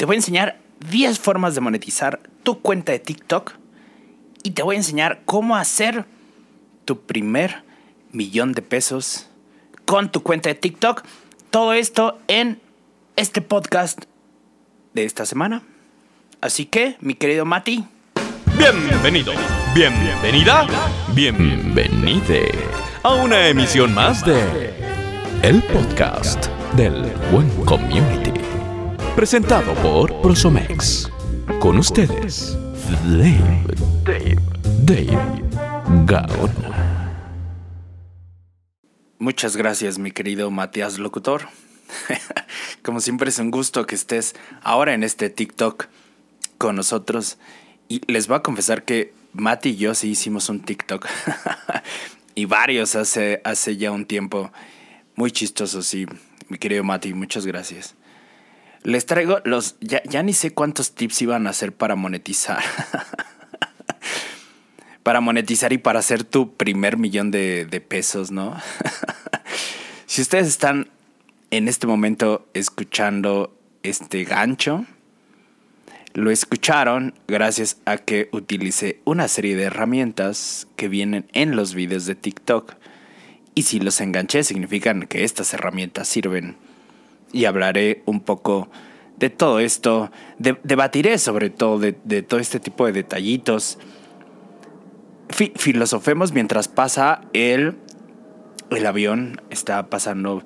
te voy a enseñar 10 formas de monetizar tu cuenta de TikTok y te voy a enseñar cómo hacer tu primer millón de pesos con tu cuenta de TikTok. Todo esto en este podcast de esta semana. Así que, mi querido Mati. Bienvenido, bienvenida, bienvenide a una emisión más de El Podcast del Buen Community. Presentado por Prosomex. Con ustedes, Dave, Dave, Dave Gaona. Muchas gracias, mi querido Matías Locutor. Como siempre es un gusto que estés ahora en este TikTok con nosotros. Y les voy a confesar que Mati y yo sí hicimos un TikTok. y varios hace, hace ya un tiempo. Muy chistosos, sí. Mi querido Mati, muchas gracias. Les traigo los. Ya, ya ni sé cuántos tips iban a hacer para monetizar. para monetizar y para hacer tu primer millón de, de pesos, ¿no? si ustedes están en este momento escuchando este gancho, lo escucharon gracias a que utilicé una serie de herramientas que vienen en los videos de TikTok. Y si los enganché significan que estas herramientas sirven. Y hablaré un poco de todo esto. debatiré sobre todo de, todo este tipo de detallitos. filosofemos mientras pasa el, el avión. Está pasando.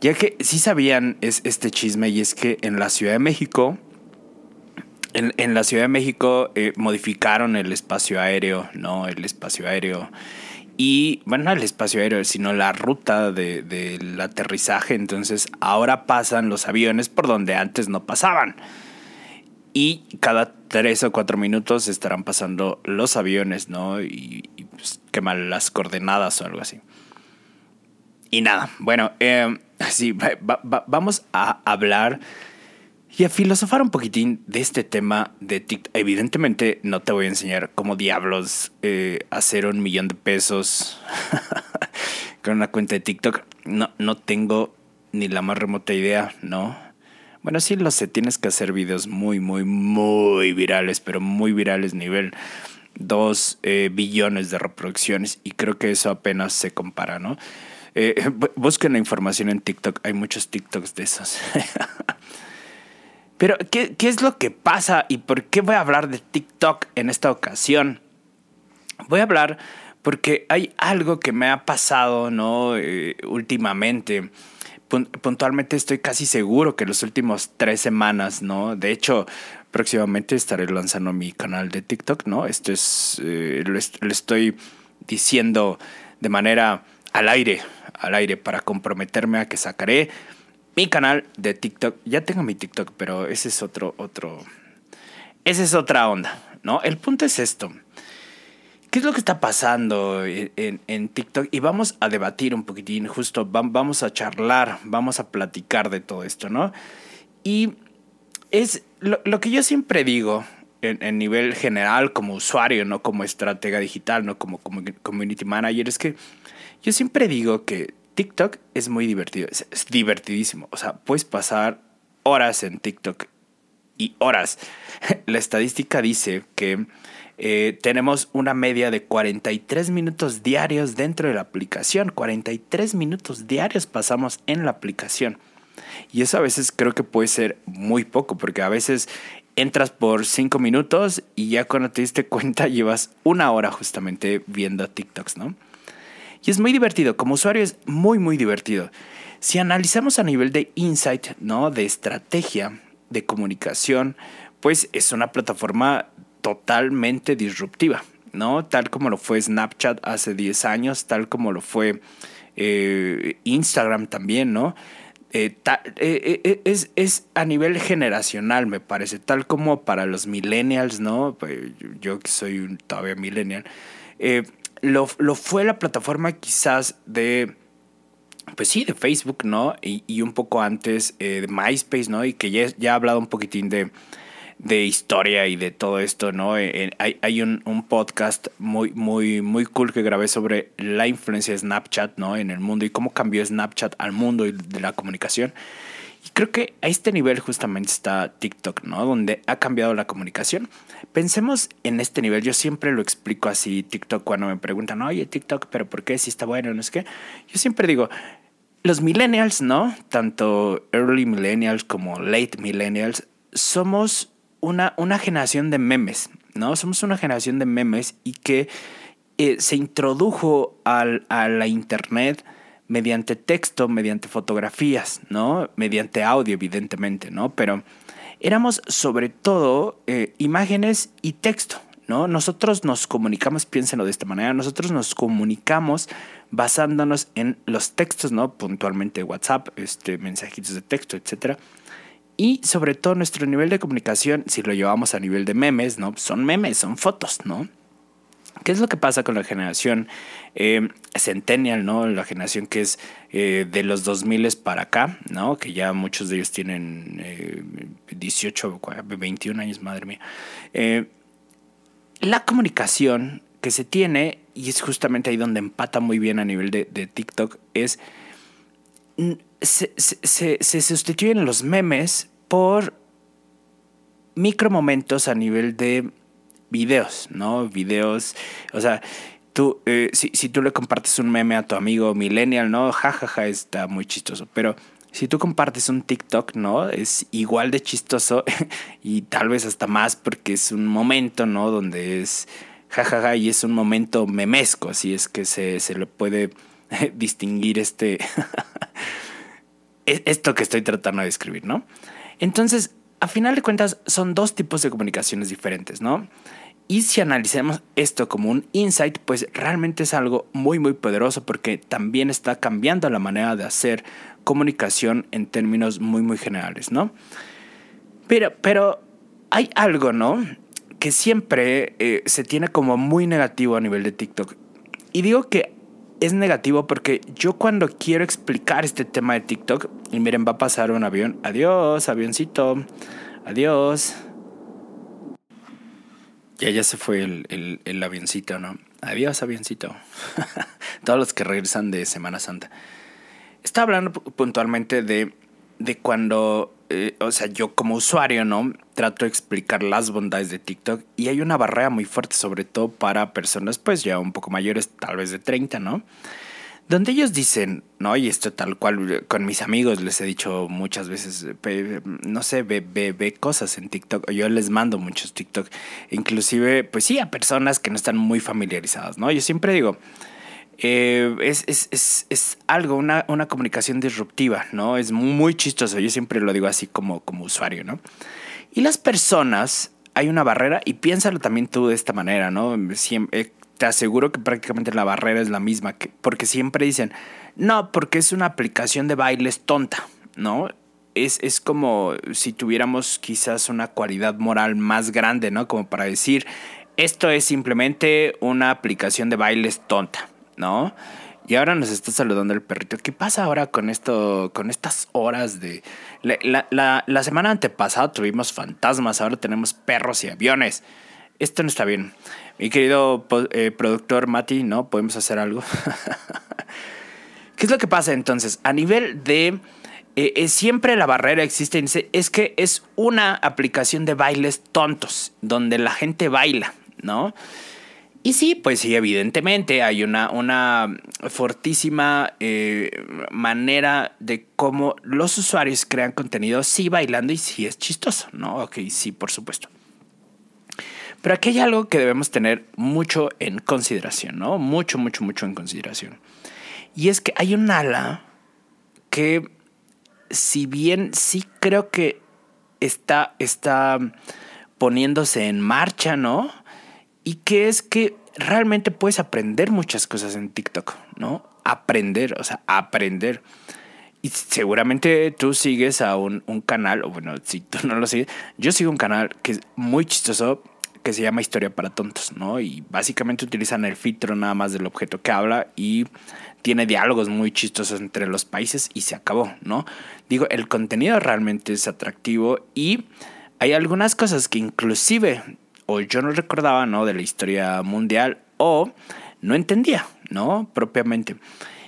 Ya que sí sabían es, este chisme y es que en la Ciudad de México en, la Ciudad de México eh, modificaron el espacio aéreo, ¿no? El espacio aéreo. Y, bueno, no el espacio aéreo, sino la ruta del de, aterrizaje. Entonces, ahora pasan los aviones por donde antes no pasaban. Y cada tres o cuatro minutos estarán pasando los aviones, ¿no? Y, pues, queman las coordenadas o algo así. Y nada, bueno, eh, sí, vamos a hablar y a filosofar un poquitín de este tema de TikTok. Evidentemente no te voy a enseñar cómo diablos eh, hacer un millón de pesos con una cuenta de TikTok. No, no tengo ni la más remota idea, ¿no? Bueno, sí lo sé, tienes que hacer videos muy, muy, muy virales, pero muy virales nivel dos eh, billones de reproducciones y creo que eso apenas se compara, ¿no? Eh, busquen la información en TikTok, hay muchos TikToks de esos. Pero, ¿qué, es lo que pasa y por qué voy a hablar de TikTok en esta ocasión? Voy a hablar porque hay algo que me ha pasado, ¿no? Eh, últimamente. Puntualmente estoy casi seguro que los últimos tres semanas, ¿no? De hecho, próximamente estaré lanzando mi canal de TikTok, ¿no? Esto es, eh, lo, lo estoy diciendo de manera al aire, al aire, para comprometerme a que sacaré mi canal de TikTok. Ya tengo mi TikTok, pero ese es otro, otro. Esa es otra onda, ¿no? El punto es esto. ¿Qué es lo que está pasando en, TikTok? Y vamos a debatir un poquitín, justo vamos a charlar, vamos a platicar de todo esto, ¿no? Y es lo, que yo siempre digo en, nivel general como usuario, no como estratega digital, no como, como community manager, es que yo siempre digo que TikTok es muy divertido, es, divertidísimo. O sea, puedes pasar horas en TikTok y horas. La estadística dice que eh, tenemos una media de 43 minutos diarios dentro de la aplicación. 43 minutos diarios pasamos en la aplicación. Y eso a veces creo que puede ser muy poco, porque a veces entras por 5 minutos y ya cuando te diste cuenta llevas una hora justamente viendo TikToks, ¿no? Y es muy divertido, como usuario es muy, muy divertido. Si analizamos a nivel de insight, ¿no? De estrategia, de comunicación, pues es una plataforma totalmente disruptiva, ¿no? Tal como lo fue Snapchat hace 10 años, tal como lo fue eh, Instagram también, ¿no? Eh, eh, es, es, a nivel generacional, me parece, tal como para los millennials, ¿no? Pues, yo que soy todavía millennial, lo, fue la plataforma quizás de, pues sí, de Facebook, ¿no? Y, un poco antes eh, de MySpace, ¿no? Y que ya, ya he hablado un poquitín de, de historia y de todo esto, ¿no? Eh, hay, hay un, un, podcast muy, muy, muy cool que grabé sobre la influencia de Snapchat, ¿no? En el mundo y cómo cambió Snapchat al mundo y de la comunicación. Y creo que a este nivel justamente está TikTok, ¿no? Donde ha cambiado la comunicación. Pensemos en este nivel. Yo siempre lo explico así, TikTok, cuando me preguntan, oye, TikTok, pero ¿por qué? Si está bueno, no es que. Yo siempre digo, los millennials, ¿no? Tanto early millennials como late millennials, somos una, una generación de memes, ¿no? Somos una generación de memes y que eh, se introdujo al, a la internet mediante texto, mediante fotografías, ¿no? Mediante audio, evidentemente, ¿no? Pero éramos sobre todo eh, imágenes y texto, ¿no? Nosotros nos comunicamos, piénsenlo de esta manera, nosotros nos comunicamos basándonos en los textos, ¿no? Puntualmente WhatsApp, este, mensajitos de texto, etc. Y sobre todo nuestro nivel de comunicación, si lo llevamos a nivel de memes, ¿no? Son memes, son fotos, ¿no? ¿Qué es lo que pasa con la generación eh, Centennial, ¿no? La generación que es eh, de los 2000 para acá, ¿no? Que ya muchos de ellos tienen eh, 18, 21 años, madre mía. Eh, la comunicación que se tiene, y es justamente ahí donde empata muy bien a nivel de, TikTok, es se, sustituyen los memes por micromomentos a nivel de videos, ¿no? Videos, o sea, tú, eh, si, tú le compartes un meme a tu amigo millennial, ¿no? Jajaja, ja, ja, está muy chistoso, pero si tú compartes un TikTok, ¿no? Es igual de chistoso y tal vez hasta más porque es un momento, ¿no? Donde es jajaja ja, ja, y es un momento memesco, así es que se, se le puede distinguir este... esto que estoy tratando de describir, ¿no? Entonces, a final de cuentas, son dos tipos de comunicaciones diferentes, ¿no? Y si analizamos esto como un insight, pues realmente es algo muy muy poderoso porque también está cambiando la manera de hacer comunicación en términos muy muy generales, ¿no? Pero, pero hay algo, ¿no? Que siempre eh, se tiene como muy negativo a nivel de TikTok. Y digo que es negativo porque yo cuando quiero explicar este tema de TikTok, y miren, va a pasar un avión, adiós, avioncito, adiós. Ya, ya se fue el, el, avioncito, ¿no? Adiós, avioncito. Todos los que regresan de Semana Santa. Está hablando puntualmente de, de cuando eh, o sea, yo como usuario, ¿no? Trato de explicar las bondades de TikTok y hay una barrera muy fuerte, sobre todo para personas, pues ya un poco mayores, tal vez de 30, ¿no? Donde ellos dicen, ¿no? Y esto tal cual con mis amigos les he dicho muchas veces, no sé, ve, ve, ve cosas en TikTok, yo les mando muchos TikTok, inclusive, pues sí, a personas que no están muy familiarizadas, ¿no? Yo siempre digo, eh, es, es, es, es, algo, una, una, comunicación disruptiva, ¿no? Es muy chistoso, yo siempre lo digo así como, como usuario, ¿no? Y las personas, hay una barrera, y piénsalo también tú de esta manera, ¿no? Siempre, eh, te aseguro que prácticamente la barrera es la misma, que, porque siempre dicen, no, porque es una aplicación de bailes tonta, ¿no? Es, es como si tuviéramos quizás una cualidad moral más grande, ¿no? Como para decir, esto es simplemente una aplicación de bailes tonta. ¿No? Y ahora nos está saludando el perrito. ¿Qué pasa ahora con esto, con estas horas de... La, la, la, semana antepasada tuvimos fantasmas, ahora tenemos perros y aviones. Esto no está bien. Mi querido eh, productor Mati, ¿no? ¿Podemos hacer algo? ¿Qué es lo que pasa entonces? A nivel de... Eh, eh, siempre la barrera existe, es que es una aplicación de bailes tontos, donde la gente baila, ¿no? Y sí, pues sí, evidentemente hay una, una fortísima eh, manera de cómo los usuarios crean contenido, sí bailando y sí es chistoso, ¿no? Ok, sí, por supuesto. Pero aquí hay algo que debemos tener mucho en consideración, ¿no? Mucho, mucho, mucho en consideración. Y es que hay un ala que, si bien sí creo que está, está poniéndose en marcha, ¿no? Y que es que realmente puedes aprender muchas cosas en TikTok, ¿no? Aprender, o sea, aprender. Y seguramente tú sigues a un, canal, o bueno, si tú no lo sigues, yo sigo un canal que es muy chistoso, que se llama Historia para Tontos, ¿no? Y básicamente utilizan el filtro nada más del objeto que habla y tiene diálogos muy chistosos entre los países y se acabó, ¿no? Digo, el contenido realmente es atractivo y hay algunas cosas que inclusive o yo no recordaba, ¿no? De la historia mundial o no entendía, ¿no? Propiamente.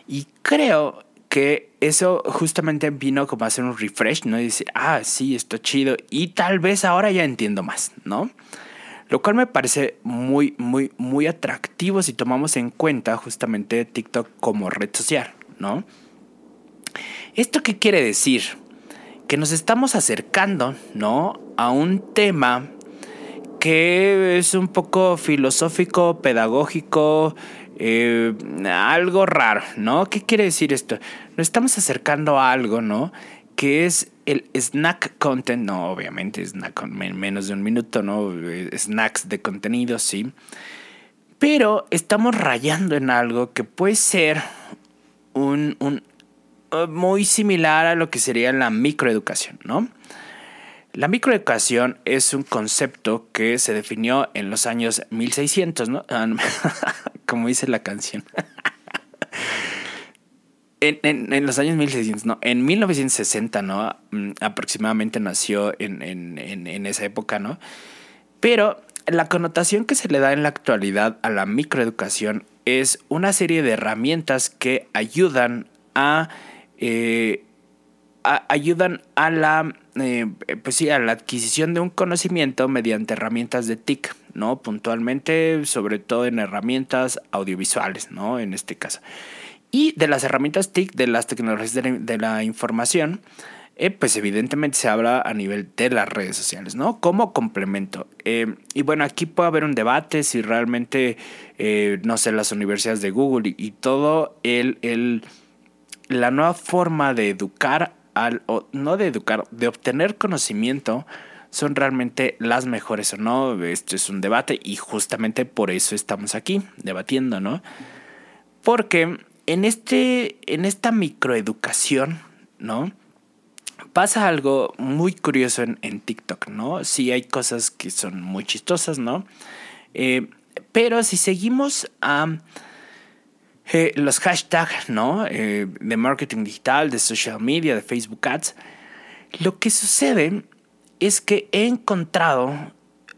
Y creo que eso justamente vino como a hacer un refresh, ¿no? Y decir, ah, sí, está chido. Y tal vez ahora ya entiendo más, ¿no? Lo cual me parece muy, muy, muy atractivo si tomamos en cuenta justamente TikTok como red social, ¿no? ¿Esto qué quiere decir? Que nos estamos acercando, ¿no? A un tema que es un poco filosófico, pedagógico, eh, algo raro, ¿no? ¿Qué quiere decir esto? Nos estamos acercando a algo, ¿no? Que es el snack content, no, obviamente, snack en menos de un minuto, ¿no? Eh, snacks de contenido, sí. Pero estamos rayando en algo que puede ser un, uh, muy similar a lo que sería la microeducación, ¿no? La microeducación es un concepto que se definió en los años 1600, ¿no? Ah, Como dice la canción. en, los años 1600, no, en 1960, ¿no? Mm, aproximadamente nació en, en esa época, ¿no? Pero la connotación que se le da en la actualidad a la microeducación es una serie de herramientas que ayudan a eh, ayudan a la, eh, pues sí, a la adquisición de un conocimiento mediante herramientas de TIC, ¿no? Puntualmente, sobre todo en herramientas audiovisuales, ¿no? En este caso. Y de las herramientas TIC, de las tecnologías de la, información, eh, pues evidentemente se habla a nivel de las redes sociales, ¿no? Como complemento. Eh, y bueno, aquí puede haber un debate si realmente, no sé, las universidades de Google y, y todo el, el, la nueva forma de educar o no de educar, de obtener conocimiento, son realmente las mejores o no. Esto es un debate y justamente por eso estamos aquí debatiendo, ¿no? Porque en, este, en esta microeducación, ¿no? Pasa algo muy curioso en, en TikTok, ¿no? Sí hay cosas que son muy chistosas, ¿no? Eh, pero si seguimos a... Los hashtags, ¿no? Eh, de marketing digital, de social media, de Facebook Ads. Lo que sucede es que he encontrado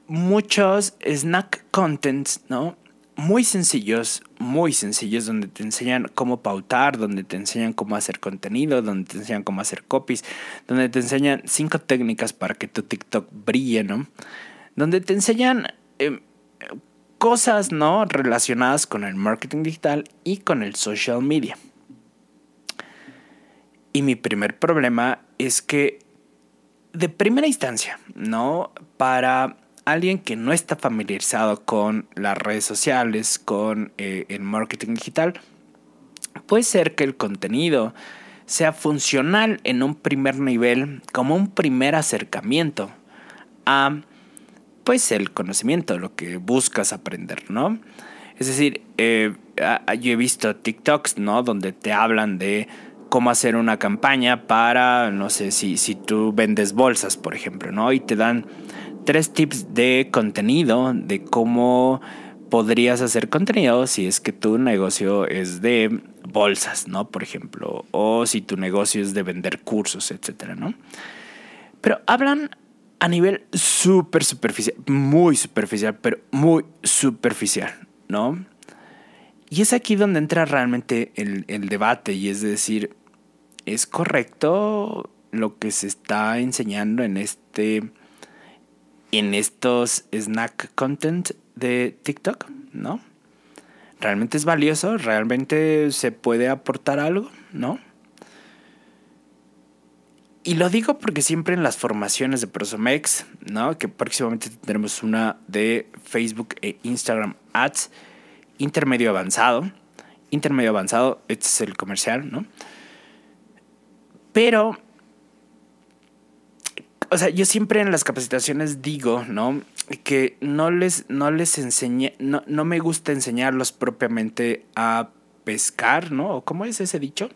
muchos snack contents, ¿no? Muy sencillos, muy sencillos, donde te enseñan cómo pautar, donde te enseñan cómo hacer contenido, donde te enseñan cómo hacer copies, donde te enseñan cinco técnicas para que tu TikTok brille, ¿no? Donde te enseñan em, cosas no relacionadas con el marketing digital y con el social media. Y mi primer problema es que de primera instancia, ¿no? Para alguien que no está familiarizado con las redes sociales, con eh, el marketing digital, puede ser que el contenido sea funcional en un primer nivel, como un primer acercamiento a pues el conocimiento, lo que buscas aprender, ¿no? Es decir, eh, yo he visto TikToks, ¿no? Donde te hablan de cómo hacer una campaña para, no sé, si, si tú vendes bolsas, por ejemplo, ¿no? Y te dan tres tips de contenido, de cómo podrías hacer contenido si es que tu negocio es de bolsas, ¿no? Por ejemplo, o si tu negocio es de vender cursos, etcétera, ¿no? Pero hablan a nivel súper superficial, muy superficial, pero muy superficial, ¿no? Y es aquí donde entra realmente el, el debate y es decir, ¿es correcto lo que se está enseñando en este en estos snack content de TikTok, ¿no? ¿Realmente es valioso? ¿Realmente se puede aportar algo? ¿No? Y lo digo porque siempre en las formaciones de Prosomex, ¿no? Que próximamente tendremos una de Facebook e Instagram Ads intermedio avanzado. Intermedio avanzado, este es el comercial, ¿no? Pero, o sea, yo siempre en las capacitaciones digo, ¿no? Que no les, no les enseñé, no, no me gusta enseñarlos propiamente a pescar, ¿no? ¿Cómo es ese dicho?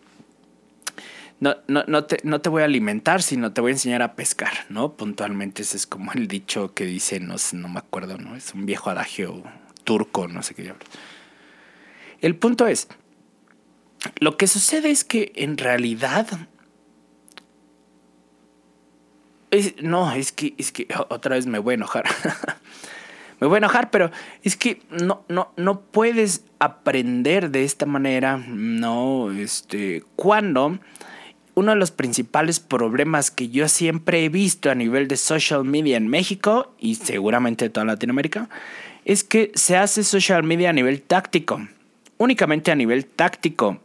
No, no, te, no te voy a alimentar, sino te voy a enseñar a pescar, ¿no? Puntualmente ese es como el dicho que dice, no, no me acuerdo, ¿no? Es un viejo adagio turco, no sé qué diablos. El punto es, lo que sucede es que en realidad... no, es que, es que otra vez me voy a enojar. me voy a enojar, pero es que no, no, no puedes aprender de esta manera, no, este, cuando uno de los principales problemas que yo siempre he visto a nivel de social media en México y seguramente toda Latinoamérica es que se hace social media a nivel táctico, únicamente a nivel táctico,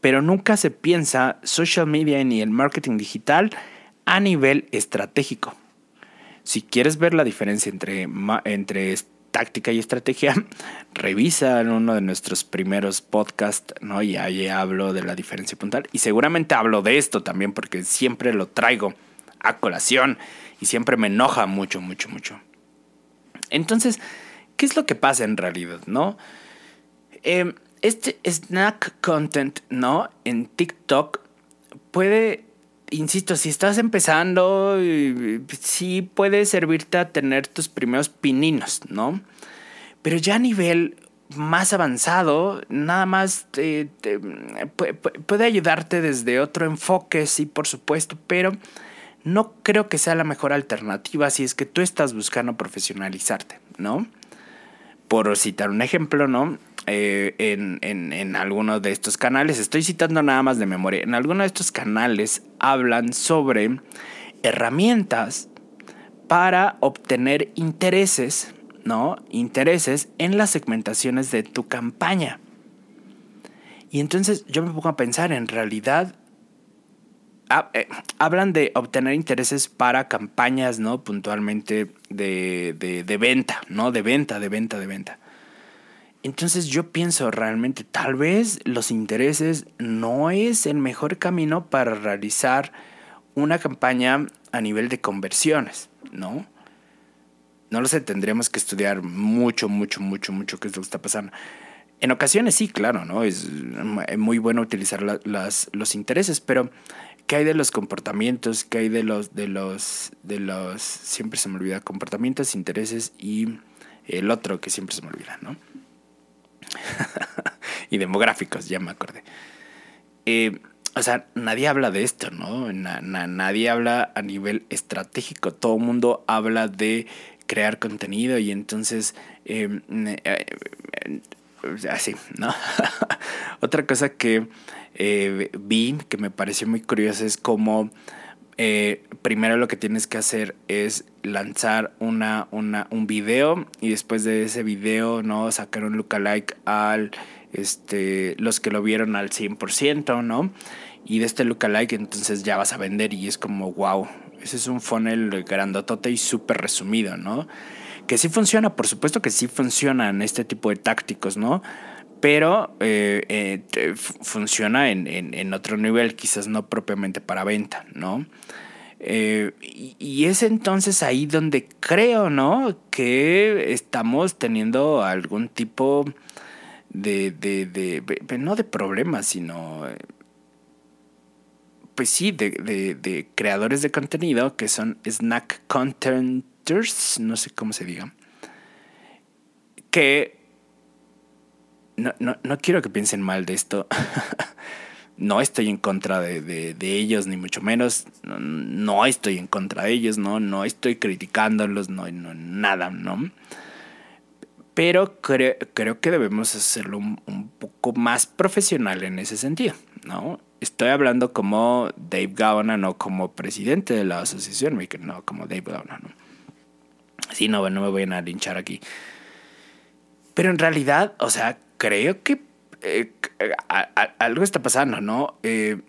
pero nunca se piensa social media ni el marketing digital a nivel estratégico. Si quieres ver la diferencia entre, entre táctica y estrategia, revisa en uno de nuestros primeros podcasts, ¿no? Y ahí hablo de la diferencia puntual. Y seguramente hablo de esto también porque siempre lo traigo a colación y siempre me enoja mucho, mucho, mucho. Entonces, ¿qué es lo que pasa en realidad, no? Em, este snack content, ¿no? En TikTok puede insisto, si estás empezando, sí puede servirte a tener tus primeros pininos, ¿no? Pero ya a nivel más avanzado, nada más puede ayudarte desde otro enfoque, sí, por supuesto, pero no creo que sea la mejor alternativa si es que tú estás buscando profesionalizarte, ¿no? Por citar un ejemplo, ¿no? Eh, en, en, alguno de estos canales, estoy citando nada más de memoria, en alguno de estos canales hablan sobre herramientas para obtener intereses, ¿no? Intereses en las segmentaciones de tu campaña. Y entonces yo me pongo a pensar, en realidad, eh, hablan de obtener intereses para campañas, ¿no? Puntualmente de, de, de venta, ¿no? De venta, de venta, de venta. Entonces yo pienso realmente, tal vez los intereses no es el mejor camino para realizar una campaña a nivel de conversiones, ¿no? No lo sé, tendríamos que estudiar mucho, mucho, mucho, mucho qué es lo que está pasando. En ocasiones sí, claro, ¿no? Es muy bueno utilizar las, los intereses, pero ¿qué hay de los comportamientos? ¿Qué hay de los, de los, de los, siempre se me olvida, comportamientos, intereses y el otro que siempre se me olvida, ¿no? y demográficos, ya me acordé. Eh, o sea, nadie habla de esto, ¿no? nadie habla a nivel estratégico. Todo el mundo habla de crear contenido y entonces... Eh, eh, así, ¿no? Otra cosa que vi que me pareció muy curiosa es cómo eh, primero lo que tienes que hacer es lanzar una, una, un video y después de ese video, ¿no? Sacar un lookalike al, este, los que lo vieron al 100%, ¿no? Y de este lookalike entonces ya vas a vender y es como, wow, ese es un funnel grandotote y súper resumido, ¿no? Que sí funciona, por supuesto que sí funcionan este tipo de tácticos, ¿no? Pero eh, eh, funciona en, otro nivel, quizás no propiamente para venta, ¿no? Eh, y, es entonces ahí donde creo, ¿no? Que estamos teniendo algún tipo de, de, de, no de problemas, sino, pues sí, de, de, creadores de contenido que son snack contenters, no sé cómo se diga, que no, no, no quiero que piensen mal de esto. no estoy en contra de, ellos, ni mucho menos. No, estoy en contra de ellos, no, no estoy criticándolos, no, no nada, ¿no? Pero creo, creo que debemos hacerlo un, poco más profesional en ese sentido, ¿no? Estoy hablando como Dave Gaona, no como presidente de la asociación, no como Dave Gaona, ¿no? Sí, no, no me voy a linchar aquí. Pero en realidad, o sea, creo que eh, algo está pasando, ¿no? Eh,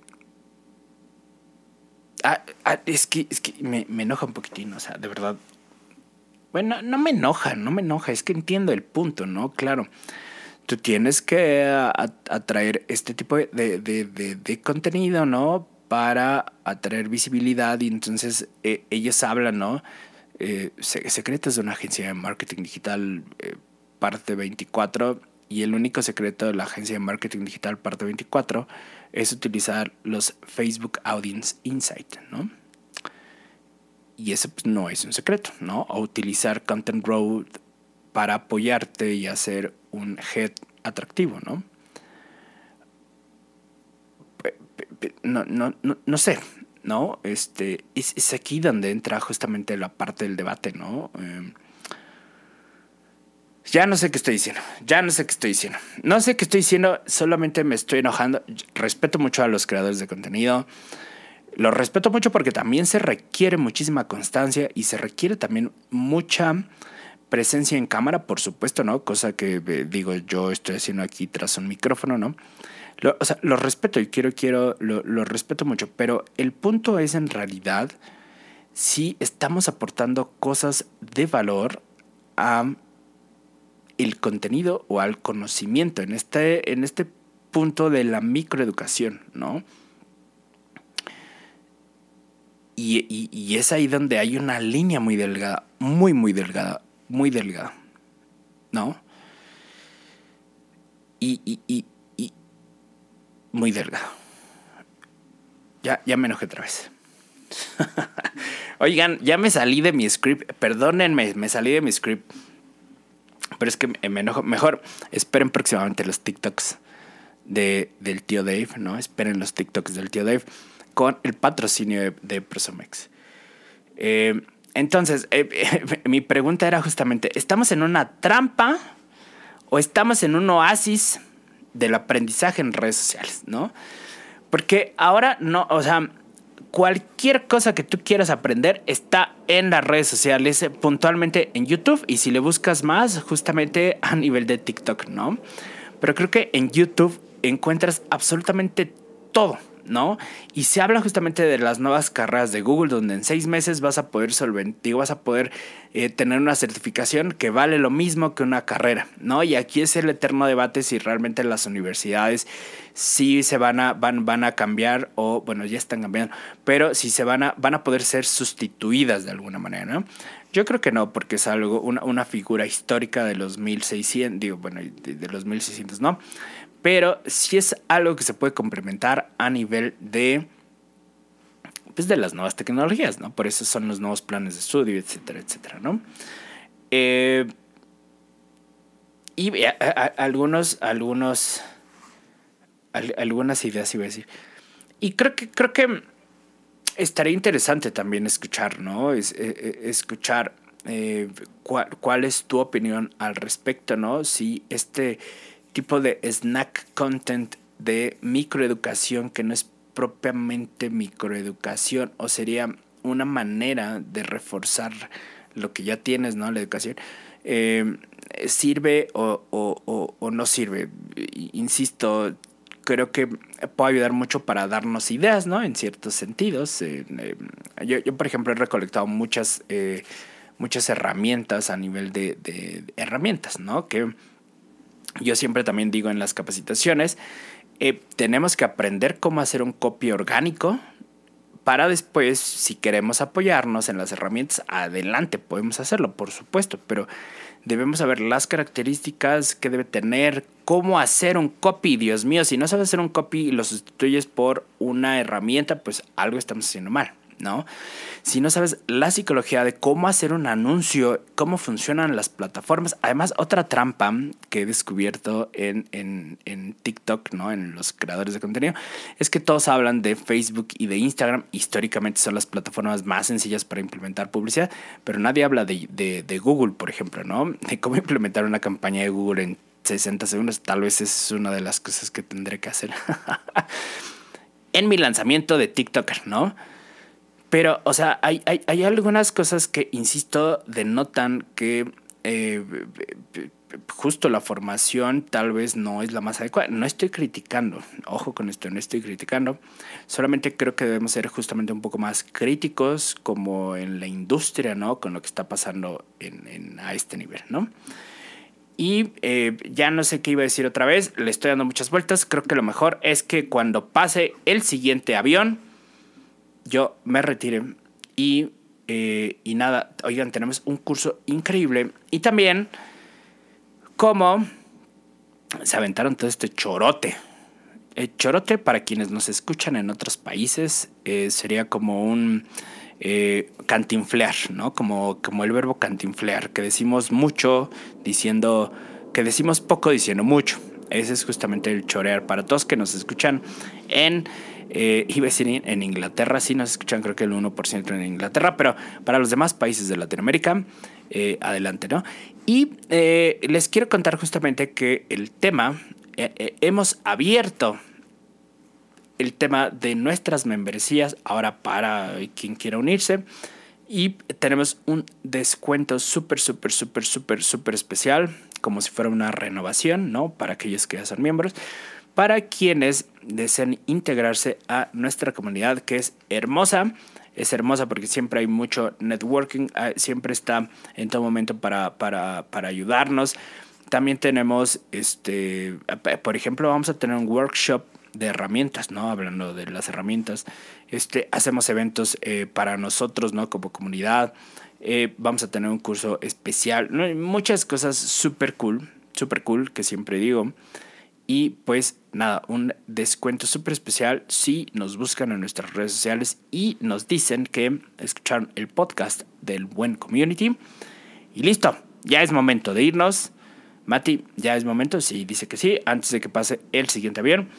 es que, es que me, enoja un poquitín, o sea, de verdad. Bueno, no me enoja, no me enoja, es que entiendo el punto, ¿no? Claro, tú tienes que atraer este tipo de, contenido, ¿no? Para atraer visibilidad y entonces eh, ellos hablan, ¿no? secretos de una agencia de marketing digital, parte 24 y el único secreto de la agencia de marketing digital parte 24 es utilizar los Facebook Audience Insight, ¿no? Y eso pues, no es un secreto, ¿no? O utilizar Content Road para apoyarte y hacer un head atractivo, ¿no? No, no, no, sé, ¿no? Este, es, aquí donde entra justamente la parte del debate, ¿no? Em, Ya no sé qué estoy diciendo, ya no sé qué estoy diciendo. No sé qué estoy diciendo, solamente me estoy enojando. Respeto mucho a los creadores de contenido. Lo respeto mucho porque también se requiere muchísima constancia y se requiere también mucha presencia en cámara, por supuesto, ¿no? Cosa que eh, digo, yo estoy haciendo aquí tras un micrófono, ¿no? O sea, lo respeto y quiero, quiero, lo, lo respeto mucho, pero el punto es en realidad si estamos aportando cosas de valor a contenido o al conocimiento en este, en este punto de la microeducación, ¿no? Y, y, es ahí donde hay una línea muy delgada, muy, muy delgada, muy delgada, ¿no? Y, y, y, y muy delgada. Ya, ya me enojé otra vez. Oigan, ya me salí de mi script. Perdónenme, me salí de mi script. Pero es que me enojo. Mejor esperen próximamente los TikToks de, del tío Dave, ¿no? Esperen los TikToks del tío Dave con el patrocinio de, de. Eh, entonces, eh, mi pregunta era justamente, ¿estamos en una trampa o estamos en un oasis del aprendizaje en redes sociales, ¿no? Porque ahora no, o sea, cualquier cosa que tú quieras aprender está en las redes sociales, eh, puntualmente en YouTube y si le buscas más, justamente a nivel de TikTok, ¿no? Pero creo que en YouTube encuentras absolutamente todo. ¿No? Y se habla justamente de las nuevas carreras de Google, donde en seis meses vas a poder solventar, vas a poder eh, tener una certificación que vale lo mismo que una carrera, ¿no? Y aquí es el eterno debate si realmente las universidades sí se van a, van, van a cambiar o, bueno, ya están cambiando, pero si se van a, van a poder ser sustituidas de alguna manera, ¿no? Yo creo que no, porque es algo, una, una figura histórica de los 1600, digo, bueno, de, de los 1600, ¿no? Pero sí es algo que se puede complementar a nivel de pues de las nuevas tecnologías, ¿no? Por eso son los nuevos planes de estudio, etcétera, etcétera, ¿no? Eh, y algunos, algunos, algunas ideas iba a decir. Y creo que, creo que estaría interesante también escuchar, ¿no? Es, eh, eh, escuchar cuál, cuál es tu opinión al respecto, ¿no? Si este tipo de snack content de microeducación que no es propiamente microeducación o sería una manera de reforzar lo que ya tienes, ¿no? La educación. Eh, ¿Sirve o, o, o, no sirve? Insisto, creo que puede ayudar mucho para darnos ideas, ¿no? En ciertos sentidos. Eh, yo, yo, por ejemplo, he recolectado muchas, eh, muchas herramientas a nivel de, de herramientas, ¿no? Que yo siempre también digo en las capacitaciones, eh, tenemos que aprender cómo hacer un copy orgánico para después, si queremos apoyarnos en las herramientas, adelante, podemos hacerlo, por supuesto, pero debemos saber las características que debe tener, cómo hacer un copy. Dios mío, si no sabes hacer un copy y lo sustituyes por una herramienta, pues algo estamos haciendo mal. ¿No? Si no sabes la psicología de cómo hacer un anuncio, cómo funcionan las plataformas. Además, otra trampa que he descubierto en, en, TikTok, ¿no? En los creadores de contenido, es que todos hablan de Facebook y de Instagram. Históricamente son las plataformas más sencillas para implementar publicidad, pero nadie habla de, de, de Google, por ejemplo, ¿no? De cómo implementar una campaña de Google en 60 segundos. Tal vez es una de las cosas que tendré que hacer. en mi lanzamiento de TikToker, ¿no? Pero, o sea, hay, hay, hay algunas cosas que, insisto, denotan que eh, justo la formación tal vez no es la más adecuada. No estoy criticando, ojo con esto, no estoy criticando. Solamente creo que debemos ser justamente un poco más críticos como en la industria, ¿no? Con lo que está pasando en, en a este nivel, ¿no? Y eh, ya no sé qué iba a decir otra vez, le estoy dando muchas vueltas. Creo que lo mejor es que cuando pase el siguiente avión, yo me retiré y, eh, y nada, oigan, tenemos un curso increíble y también cómo se aventaron todo este chorote. El chorote, para quienes nos escuchan en otros países, eh, sería como un eh, cantinflear, ¿no? Como, como el verbo cantinflear, que decimos mucho diciendo, que decimos poco diciendo mucho. Ese es justamente el chorear. Para todos que nos escuchan en eh, en Inglaterra, sí nos escuchan creo que el 1% en Inglaterra, pero para los demás países de Latinoamérica, eh, adelante, ¿no? Y eh, les quiero contar justamente que el tema, eh, hemos abierto el tema de nuestras membresías ahora para quien quiera unirse. Y tenemos un descuento súper, súper, súper, súper, súper especial, como si fuera una renovación, ¿no? Para aquellos que ya son miembros para quienes desean integrarse a nuestra comunidad que es hermosa. Es hermosa porque siempre hay mucho networking, ah, siempre está en todo momento para, para, para ayudarnos. También tenemos, este, por ejemplo, vamos a tener un workshop de herramientas, ¿no? Hablando de las herramientas. Este, hacemos eventos eh, para nosotros, ¿no? Como comunidad. Eh, vamos a tener un curso especial. Muchas cosas súper cool, súper cool, que siempre digo. Y pues nada, un descuento súper especial si nos buscan en nuestras redes sociales y nos dicen que escucharon el podcast del Buen Community. Y listo, ya es momento de irnos. Mati, ya es momento, sí, dice que sí, antes de que pase el siguiente avión.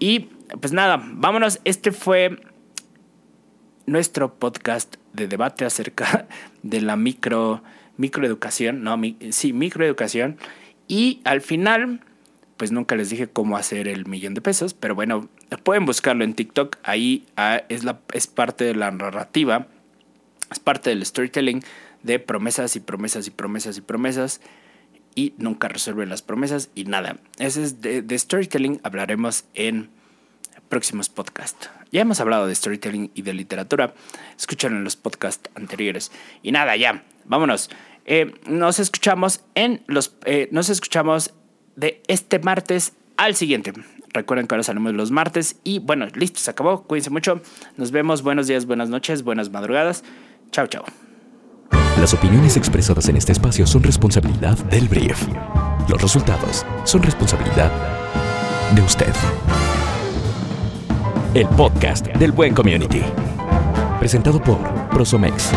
Y pues nada, vámonos. Este fue nuestro podcast de debate acerca de la micro, microeducación, no, sí, microeducación. Y al final pues nunca les dije cómo hacer el millón de pesos, pero bueno, pueden buscarlo en TikTok, ahí ah, es, la, es parte de la narrativa, es parte del storytelling de promesas y promesas y promesas y promesas y nunca resuelven las promesas y nada. Ese es de, de storytelling, hablaremos en próximos podcasts. Ya hemos hablado de storytelling y de literatura, escuchan en los podcasts anteriores. Y nada, ya, vámonos. Eh, nos escuchamos en los, eh, nos escuchamos de este martes al siguiente. Recuerden que ahora salimos los martes y bueno, listo, se acabó. Cuídense mucho. Nos vemos. Buenos días, buenas noches, buenas madrugadas. Chao, chao. Las opiniones expresadas en este espacio son responsabilidad del brief. Los resultados son responsabilidad de usted. El podcast del Buen Community. Presentado por Prosomex